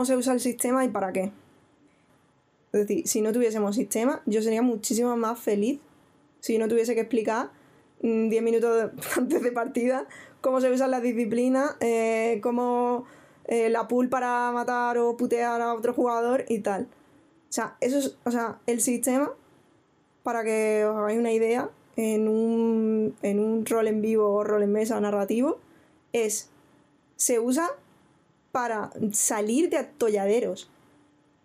cómo se usa el sistema y para qué. Es decir, si no tuviésemos sistema, yo sería muchísimo más feliz si no tuviese que explicar 10 mm, minutos antes de partida cómo se usan las disciplinas, eh, cómo eh, la pool para matar o putear a otro jugador y tal. O sea, eso es, o sea, el sistema, para que os hagáis una idea, en un, en un rol en vivo o rol en mesa narrativo, es, se usa para salir de atolladeros.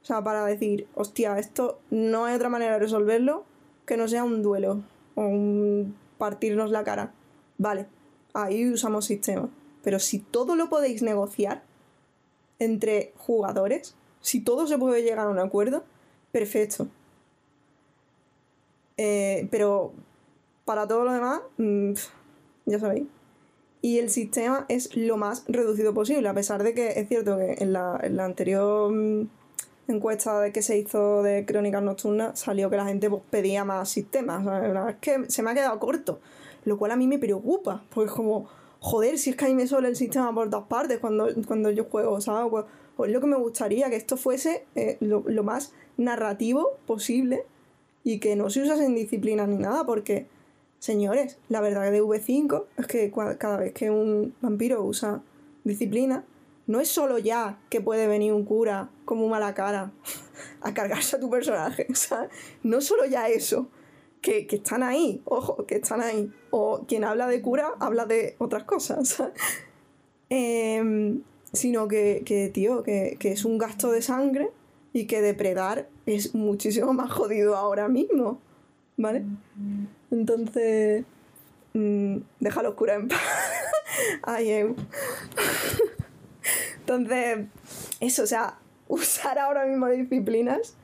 O sea, para decir, hostia, esto no hay otra manera de resolverlo que no sea un duelo o un partirnos la cara. Vale, ahí usamos sistema. Pero si todo lo podéis negociar entre jugadores, si todo se puede llegar a un acuerdo, perfecto. Eh, pero para todo lo demás, mm, ya sabéis. Y el sistema es lo más reducido posible, a pesar de que es cierto que en la, anterior mm, encuesta de que se hizo de Crónicas Nocturnas salió que la gente pues, pedía más sistemas. Es que se me ha quedado corto, lo cual a mí me preocupa, porque es como, joder, si es que a mí me suele el sistema por todas partes cuando, cuando yo juego, ¿sabes? Pues, pues lo que me gustaría, que esto fuese eh, lo, lo más narrativo posible y que no se usase en disciplina ni nada, porque, señores, la verdad de V5 es que cada vez que un vampiro usa disciplina, no es solo ya que puede venir un cura como mala cara a cargarse a tu personaje, o sea, no solo ya eso, que, están ahí, ojo, que están ahí, o quien habla de cura habla de otras cosas, em, sino que, que tío, que, que es un gasto de sangre y que depredar es muchísimo más jodido ahora mismo, ¿vale? Entonces, mmm, déjalo oscura en paz. Ay, Entonces, eso, o sea, usar ahora mismo disciplinas,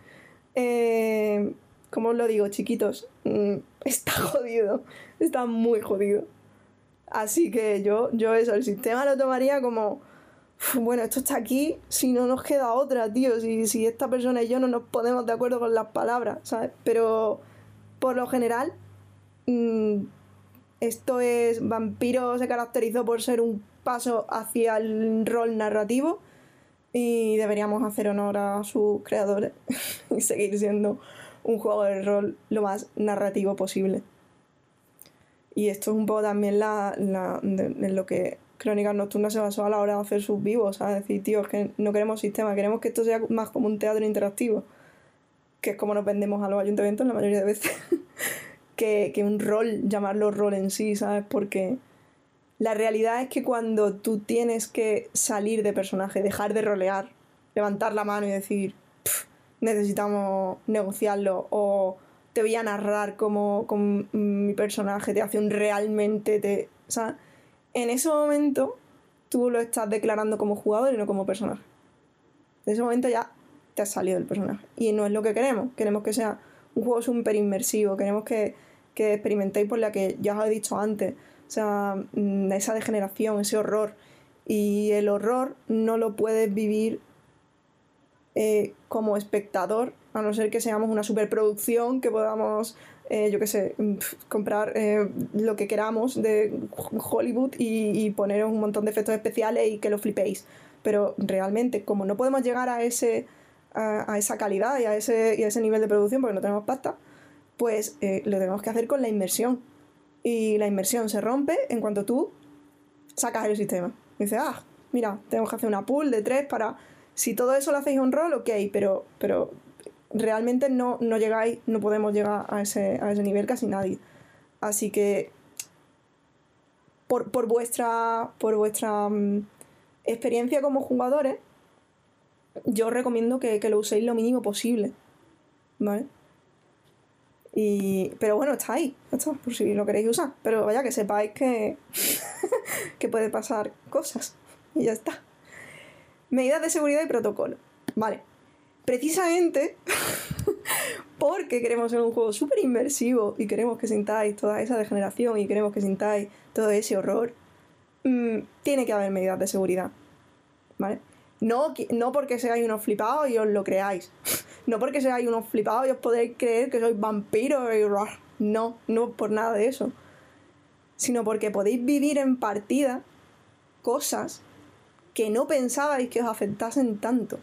eh, como os lo digo, chiquitos, mm, está jodido, está muy jodido. Así que yo, yo eso, el sistema lo tomaría como bueno, esto está aquí, si no nos queda otra, tío, si, si esta persona y yo no nos ponemos de acuerdo con las palabras, ¿sabes? Pero por lo general, mm, esto es, Vampiro se caracterizó por ser un paso hacia el rol narrativo y deberíamos hacer honor a sus creadores y seguir siendo un juego de rol lo más narrativo posible. Y esto es un poco también la, la, lo que Crónicas Nocturnas se basó a la hora de hacer sus vivos, a decir, tío, es que no queremos sistema, queremos que esto sea más como un teatro interactivo, que es como nos vendemos a los ayuntamientos la mayoría de veces, que, un rol, llamarlo rol en sí, ¿sabes? Porque la realidad es que cuando tú tienes que salir de personaje, dejar de rolear, levantar la mano y decir, necesitamos negociarlo, o te voy a narrar como, como mi personaje te hace un realmente, te, ¿sabes? en ese momento tú lo estás declarando como jugador y no como personaje. En ese momento ya te has salido del personaje. Y no es lo que queremos. Queremos que sea un juego súper inmersivo. Queremos que, experimentéis por la que ya os he dicho antes. O sea, mm, esa degeneración, ese horror. Y el horror no lo puedes vivir eh, como espectador, a no ser que seamos una superproducción que podamos eh, yo qué sé, mm, comprar eh, lo que queramos de Hollywood y, poner un montón de efectos especiales y que lo flipéis. Pero realmente, como no podemos llegar a, ese, a, esa calidad y a ese, y a ese nivel de producción porque no tenemos pasta, pues eh, lo tenemos que hacer con la inmersión. Y la inmersión se rompe en cuanto tú sacas el sistema. Dices, ah, mira, tenemos que hacer una pool de tres para... Si todo eso lo hacéis un rol, ok, pero, pero realmente no, no llegáis, no podemos llegar a ese, a ese nivel casi nadie. Así que por, vuestra, por vuestra mm, experiencia como jugadores, yo os recomiendo que, lo uséis lo mínimo posible. ¿Vale? Y, pero bueno, está ahí, esto, por si lo queréis usar. Pero vaya, que sepáis que, que puede pasar cosas. Y ya está. Medidas de seguridad y protocolo. Vale precisamente porque queremos ser un juego súper inmersivo y queremos que sintáis toda esa degeneración y queremos que sintáis todo ese horror, mm, tiene que haber medidas de seguridad. ¿Vale? No, no porque seáis unos flipados y os lo creáis. No porque seáis unos flipados y os podéis creer que sois vampiros y... No, no por nada de eso. Sino porque podéis vivir en partida cosas que no pensabais que os afectasen tanto.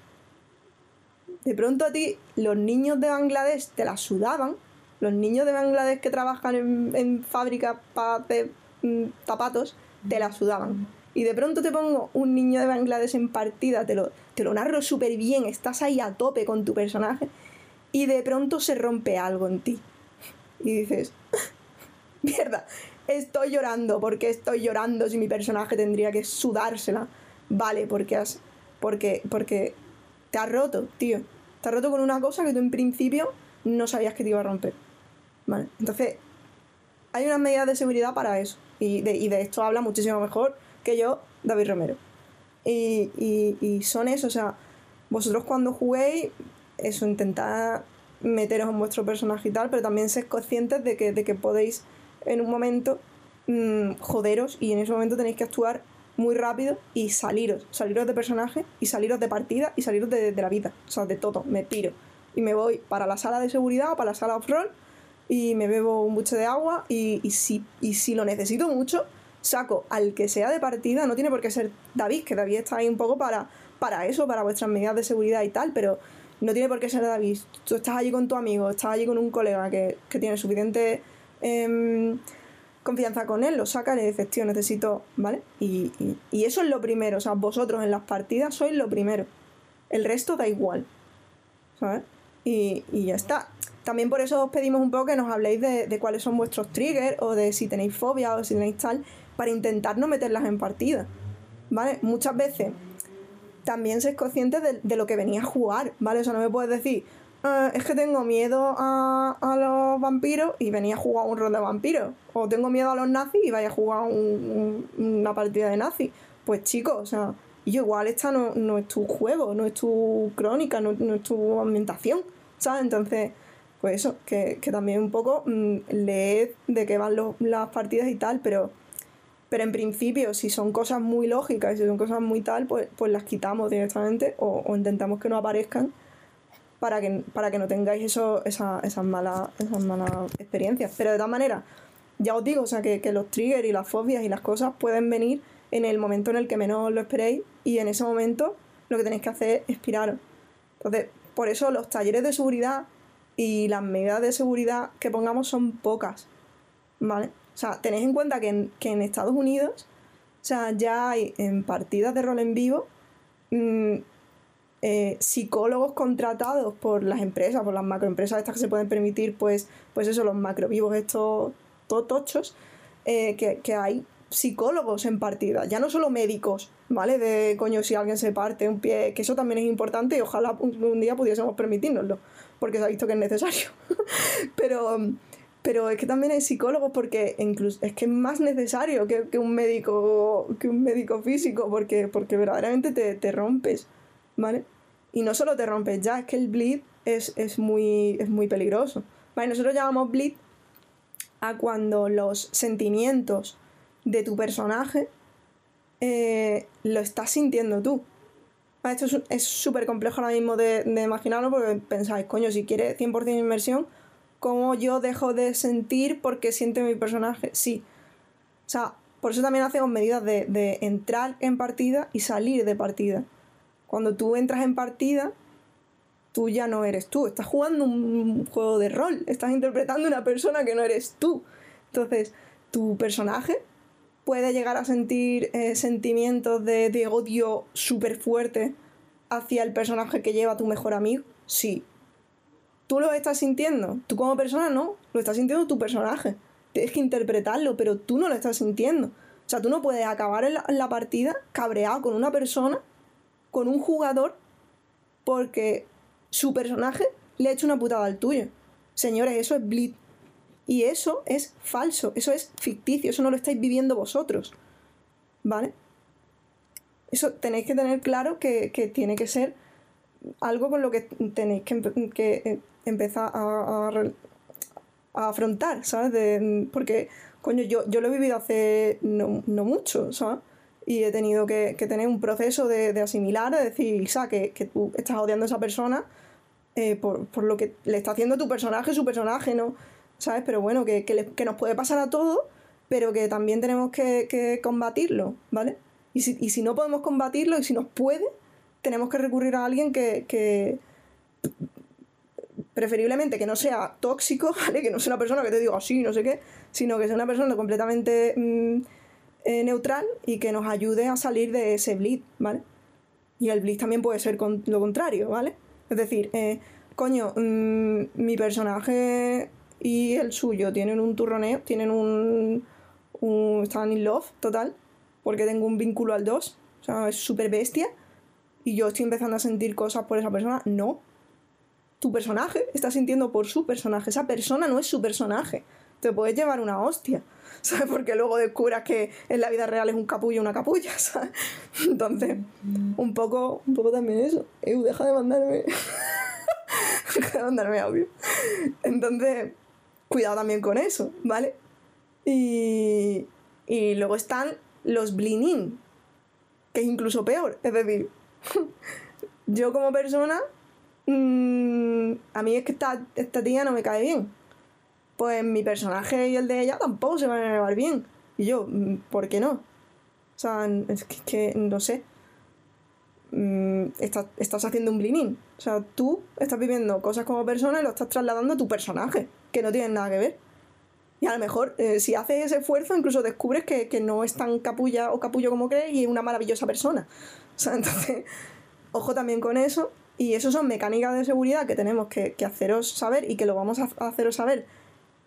De pronto a ti los niños de Bangladesh te la sudaban, los niños de Bangladesh que trabajan en, en fábricas para hacer mm, zapatos, te la sudaban. Y de pronto te pongo un niño de Bangladesh en partida, te lo, te lo narro súper bien, estás ahí a tope con tu personaje, y de pronto se rompe algo en ti. Y dices, mierda, estoy llorando, porque estoy llorando si mi personaje tendría que sudársela? Vale, porque has. Porque, porque te has roto, tío. Te has roto con una cosa que tú en principio no sabías que te iba a romper. Vale, entonces hay unas medidas de seguridad para eso. Y de, y de esto habla muchísimo mejor que yo, David Romero. Y, y, son eso, o sea, vosotros cuando juguéis, eso, intentad meteros en vuestro personaje y tal, pero también sed conscientes de que, de que podéis en un momento mmm, joderos y en ese momento tenéis que actuar muy rápido y saliros, saliros de personaje y saliros de partida y saliros de, de la vida, o sea, de todo, me tiro y me voy para la sala de seguridad o para la sala off-roll y me bebo un buche de agua y, y, si, y si lo necesito mucho, saco al que sea de partida, no tiene por qué ser David, que David está ahí un poco para, para eso, para vuestras medidas de seguridad y tal, pero no tiene por qué ser David. Tú estás allí con tu amigo, estás allí con un colega que, que tiene suficiente eh, confianza con él, lo saca y le dices, tío, necesito, ¿vale? Y, y, y, eso es lo primero, o sea, vosotros en las partidas sois lo primero. El resto da igual, ¿sabes? Y, y ya está. También por eso os pedimos un poco que nos habléis de, de, cuáles son vuestros triggers o de si tenéis fobia o si tenéis tal, para intentar no meterlas en partida, ¿vale? Muchas veces también ser conscientes de, de, lo que venía a jugar, ¿vale? O sea, no me puedes decir, eh, es que tengo miedo a, los vampiros y venía a jugar un rol de vampiros. O tengo miedo a los nazis y vaya a jugar un, un, una partida de nazis. Pues chicos, o sea, yo igual esta no, es tu juego, no es tu crónica, no, es tu ambientación, ¿sabes? Entonces, pues eso, que, también un poco mmm, leed de qué van las partidas y tal, pero, pero en principio, si son cosas muy lógicas y si son cosas muy tal, pues, pues las quitamos directamente o, intentamos que no aparezcan para que, para que no tengáis eso, esa, esas, malas, esas malas experiencias. Pero de todas maneras, ya os digo, o sea, que, que los triggers y las fobias y las cosas pueden venir en el momento en el que menos lo esperéis y en ese momento lo que tenéis que hacer es expiraros. Entonces, por eso los talleres de seguridad y las medidas de seguridad que pongamos son pocas, ¿vale? O sea, tenéis en cuenta que en, que en Estados Unidos, o sea, ya hay en partidas de rol en vivo mmm, eh, psicólogos contratados por las empresas, por las macroempresas estas que se pueden permitir, pues, pues eso, los macrovivos estos tochos, eh, que, que, hay psicólogos en partida, ya no solo médicos, ¿vale? De coño, si alguien se parte un pie, que eso también es importante y ojalá un, un día pudiésemos permitirnoslo, porque se ha visto que es necesario. pero, pero es que también hay psicólogos porque incluso es que es más necesario que, que un médico que un médico físico, porque, porque verdaderamente te, te rompes. ¿vale? Y no solo te rompes ya, es que el bleed es, es, muy, es muy peligroso. ¿Vale? Nosotros llamamos bleed a cuando los sentimientos de tu personaje eh, lo estás sintiendo tú. ¿Vale? Esto es súper complejo ahora mismo de, de, imaginarlo porque pensáis, coño, si quieres 100% inmersión, ¿cómo yo dejo de sentir porque siente mi personaje? Sí. O sea, por eso también hacemos medidas de, de entrar en partida y salir de partida. Cuando tú entras en partida, tú ya no eres tú, estás jugando un juego de rol, estás interpretando una persona que no eres tú. Entonces, tu personaje puede llegar a sentir eh, sentimientos de, de odio súper fuerte hacia el personaje que lleva tu mejor amigo. Sí. ¿Tú lo estás sintiendo? Tú como persona no, lo estás sintiendo tu personaje. Tienes que interpretarlo, pero tú no lo estás sintiendo. O sea, tú no puedes acabar la, partida cabreado con una persona con un jugador porque su personaje le ha hecho una putada al tuyo. Señores, eso es bleed. Y eso es falso, eso es ficticio, eso no lo estáis viviendo vosotros. ¿Vale? Eso tenéis que tener claro que, que tiene que ser algo con lo que tenéis que, que eh, empezar a, afrontar, ¿sabes? De, porque, coño, yo, yo lo he vivido hace no, no mucho, ¿sabes? y he tenido que, que tener un proceso de, de, asimilar, de decir, Isa, que, que tú estás odiando a esa persona eh, por, por, lo que le está haciendo tu personaje, su personaje, ¿no? ¿Sabes? Pero bueno, que, que, nos puede pasar a todos, pero que también tenemos que, que combatirlo, ¿vale? Y si, y si, no podemos combatirlo y si nos puede, tenemos que recurrir a alguien que, que, preferiblemente que no sea tóxico, ¿vale? Que no sea una persona que te diga así, no sé qué, sino que sea una persona completamente mm, eh, neutral y que nos ayude a salir de ese bleed, ¿vale? Y el bleed también puede ser con lo contrario, ¿vale? Es decir, eh, coño, mm, mi personaje y el suyo tienen un turroneo, tienen un, un están in love total, porque tengo un vínculo al 2, o sea, es súper bestia, y yo estoy empezando a sentir cosas por esa persona, no. Tu personaje está sintiendo por su personaje, esa persona no es su personaje, te puedes llevar una hostia, ¿sabes? Porque luego descubras que en la vida real es un capullo una capulla, ¿sabes? Entonces, un poco, un poco también eso. Eu, deja de mandarme. deja de mandarme audio. Entonces, cuidado también con eso, ¿vale? Y, y luego están los blinin, que es incluso peor. Es decir, yo como persona, mmm, a mí es que esta, esta tía no me cae bien. Pues mi personaje y el de ella tampoco se van a llevar bien. Y yo, mm, ¿por qué no? O sea, es que, que no sé. Mm, estás, estás haciendo un blinin. O sea, tú estás viviendo cosas como persona y lo estás trasladando a tu personaje, que no tienen nada que ver. Y a lo mejor, eh, si haces ese esfuerzo, incluso descubres que, que, no es tan capulla o capullo como crees y es una maravillosa persona. O sea, entonces, ojo también con eso. Y eso son mecánicas de seguridad que tenemos que, que haceros saber y que lo vamos a haceros saber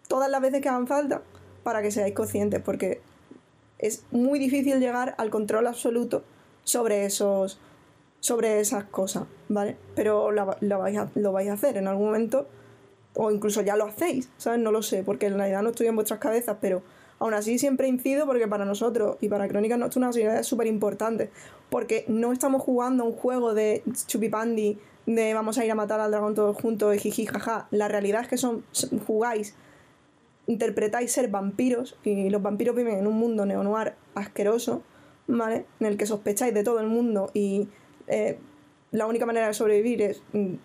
todas las veces que hagan falta para que seáis conscientes, porque es muy difícil llegar al control absoluto sobre esos sobre esas cosas, ¿vale? Pero lo, lo, vais a, lo vais a hacer en algún momento o incluso ya lo hacéis, ¿sabes? No lo sé, porque en realidad no estoy en vuestras cabezas, pero aún así siempre incido porque para nosotros y para Crónicas Nocturnas es súper importante, porque no estamos jugando un juego de chupipandi, de vamos a ir a matar al dragón todos juntos, y jiji, jaja. La realidad es que son, jugáis, interpretáis ser vampiros, y los vampiros viven en un mundo neo-noir asqueroso, ¿vale? En el que sospecháis de todo el mundo y eh, la única manera de sobrevivir es mm,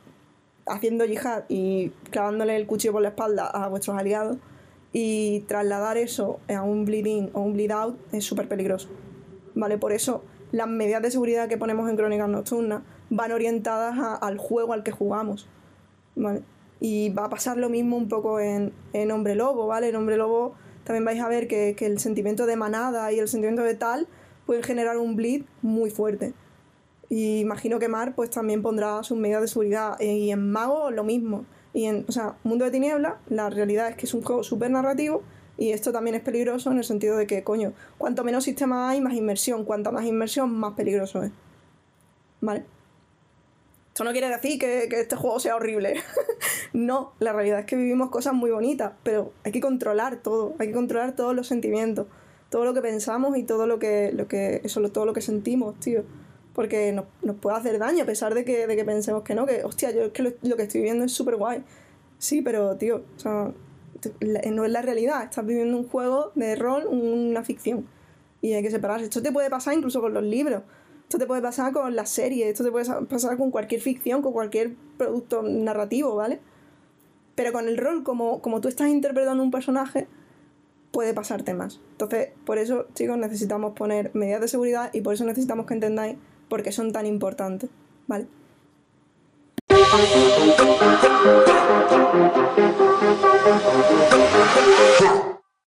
haciendo yihad y clavándole el cuchillo por la espalda a vuestros aliados y trasladar eso a un bleed in o un bleed out es súper peligroso. ¿Vale? Por eso las medidas de seguridad que ponemos en Crónicas Nocturnas van orientadas al juego al que jugamos. ¿Vale? Y va a pasar lo mismo un poco en, en Hombre Lobo, ¿vale? En Hombre Lobo también vais a ver que, que el sentimiento de manada y el sentimiento de tal pueden generar un bleed muy fuerte. Y imagino que Mar pues también pondrá sus medidas de seguridad. Y en Mago lo mismo. Y en, o sea, Mundo de Tinieblas, la realidad es que es un juego súper narrativo y esto también es peligroso en el sentido de que, coño, cuanto menos sistema hay, más inmersión. Cuanta más inmersión, más peligroso es. ¿Vale? Esto no quiere decir que, que este juego sea horrible. no, la realidad es que vivimos cosas muy bonitas, pero hay que controlar todo, hay que controlar todos los sentimientos, todo lo que pensamos y todo lo que, lo que, eso, todo lo que sentimos, tío porque nos, nos, puede hacer daño a pesar de que, de que pensemos que no, que hostia, yo es que lo, lo que estoy viviendo es súper guay. Sí, pero tío, o sea, no es la realidad, estás viviendo un juego de rol, una ficción. Y hay que separarse. Esto te puede pasar incluso con los libros, esto te puede pasar con las series, esto te puede pasar con cualquier ficción, con cualquier producto narrativo, ¿vale? Pero con el rol, como, como tú estás interpretando un personaje, puede pasarte más. Entonces, por eso, chicos, necesitamos poner medidas de seguridad y por eso necesitamos que entendáis porque son tan importantes, ¿vale?